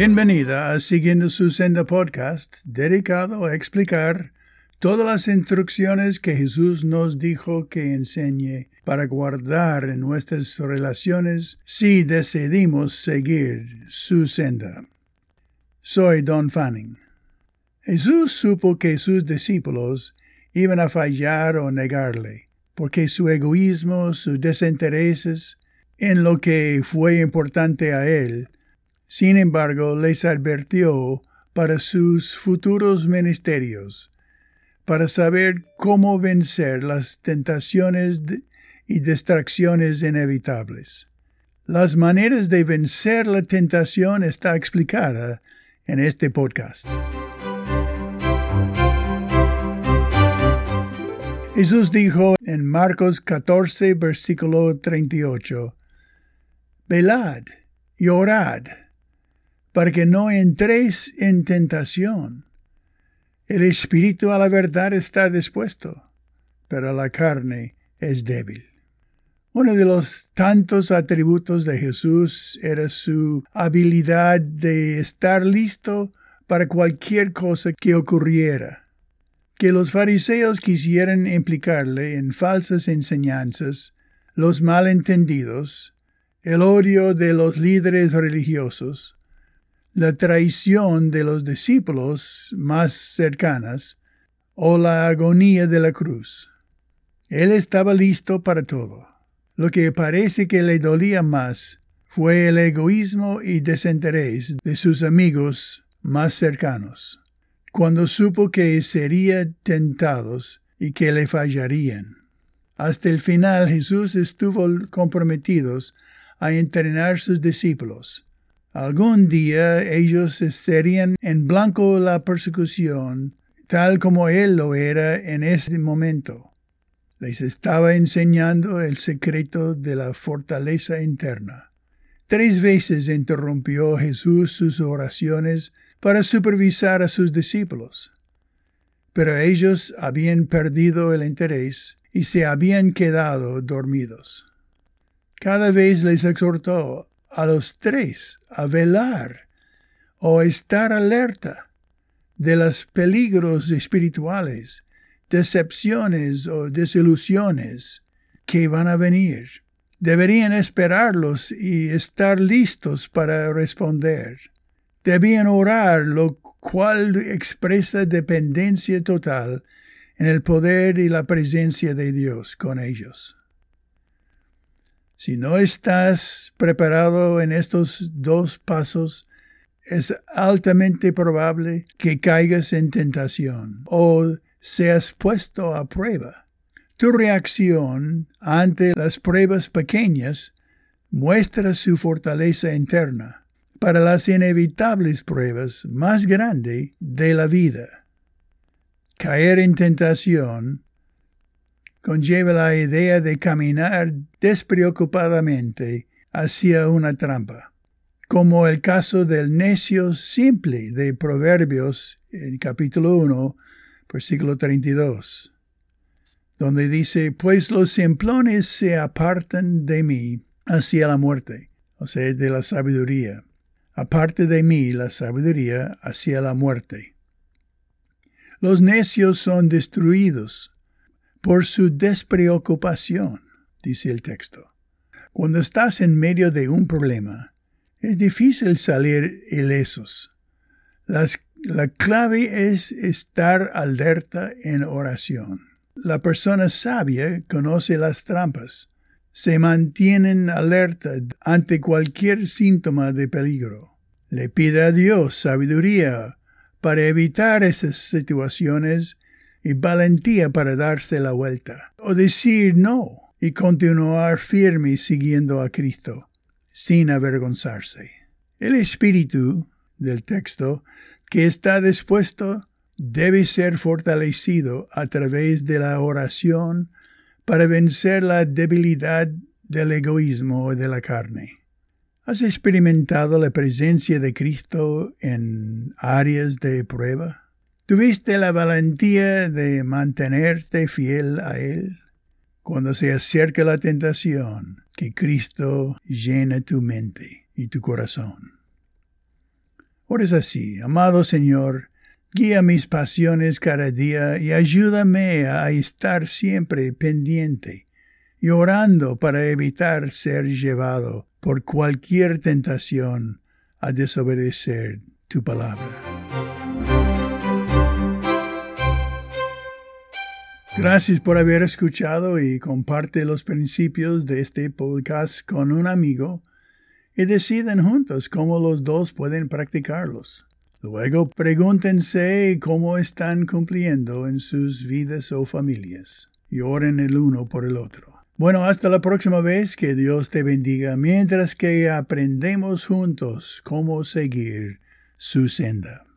Bienvenida a Siguiendo su Senda podcast, dedicado a explicar todas las instrucciones que Jesús nos dijo que enseñe para guardar en nuestras relaciones si decidimos seguir su senda. Soy Don Fanning. Jesús supo que sus discípulos iban a fallar o negarle, porque su egoísmo, sus desintereses en lo que fue importante a él, sin embargo les advirtió para sus futuros ministerios, para saber cómo vencer las tentaciones y distracciones inevitables. Las maneras de vencer la tentación está explicada en este podcast. Jesús dijo en Marcos 14, versículo 38, Velad y orad, para que no entréis en tentación. El espíritu a la verdad está dispuesto, pero la carne es débil. Uno de los tantos atributos de Jesús era su habilidad de estar listo para cualquier cosa que ocurriera que los fariseos quisieran implicarle en falsas enseñanzas, los malentendidos, el odio de los líderes religiosos, la traición de los discípulos más cercanas o la agonía de la cruz. Él estaba listo para todo. Lo que parece que le dolía más fue el egoísmo y desinterés de sus amigos más cercanos cuando supo que serían tentados y que le fallarían. Hasta el final Jesús estuvo comprometido a entrenar sus discípulos. Algún día ellos serían en blanco la persecución, tal como Él lo era en ese momento. Les estaba enseñando el secreto de la fortaleza interna. Tres veces interrumpió Jesús sus oraciones para supervisar a sus discípulos. Pero ellos habían perdido el interés y se habían quedado dormidos. Cada vez les exhortó a los tres a velar o estar alerta de los peligros espirituales, decepciones o desilusiones que van a venir. Deberían esperarlos y estar listos para responder. Debían orar, lo cual expresa dependencia total en el poder y la presencia de Dios con ellos. Si no estás preparado en estos dos pasos, es altamente probable que caigas en tentación o seas puesto a prueba. Tu reacción ante las pruebas pequeñas muestra su fortaleza interna para las inevitables pruebas más grandes de la vida. Caer en tentación conlleva la idea de caminar despreocupadamente hacia una trampa, como el caso del necio simple de Proverbios en capítulo 1, versículo 32, donde dice, pues los simplones se apartan de mí hacia la muerte, o sea, de la sabiduría aparte de mí la sabiduría hacia la muerte. Los necios son destruidos por su despreocupación, dice el texto. Cuando estás en medio de un problema, es difícil salir ilesos. la clave es estar alerta en oración. La persona sabia conoce las trampas, se mantienen alerta ante cualquier síntoma de peligro le pide a Dios sabiduría para evitar esas situaciones y valentía para darse la vuelta, o decir no y continuar firme siguiendo a Cristo, sin avergonzarse. El espíritu del texto que está dispuesto debe ser fortalecido a través de la oración para vencer la debilidad del egoísmo de la carne. ¿Has experimentado la presencia de Cristo en áreas de prueba? ¿Tuviste la valentía de mantenerte fiel a Él? Cuando se acerca la tentación, que Cristo llene tu mente y tu corazón. Ores así, amado Señor, guía mis pasiones cada día y ayúdame a estar siempre pendiente y orando para evitar ser llevado por cualquier tentación a desobedecer tu palabra. Gracias por haber escuchado y comparte los principios de este podcast con un amigo y deciden juntos cómo los dos pueden practicarlos. Luego pregúntense cómo están cumpliendo en sus vidas o familias y oren el uno por el otro. Bueno, hasta la próxima vez, que Dios te bendiga mientras que aprendemos juntos cómo seguir su senda.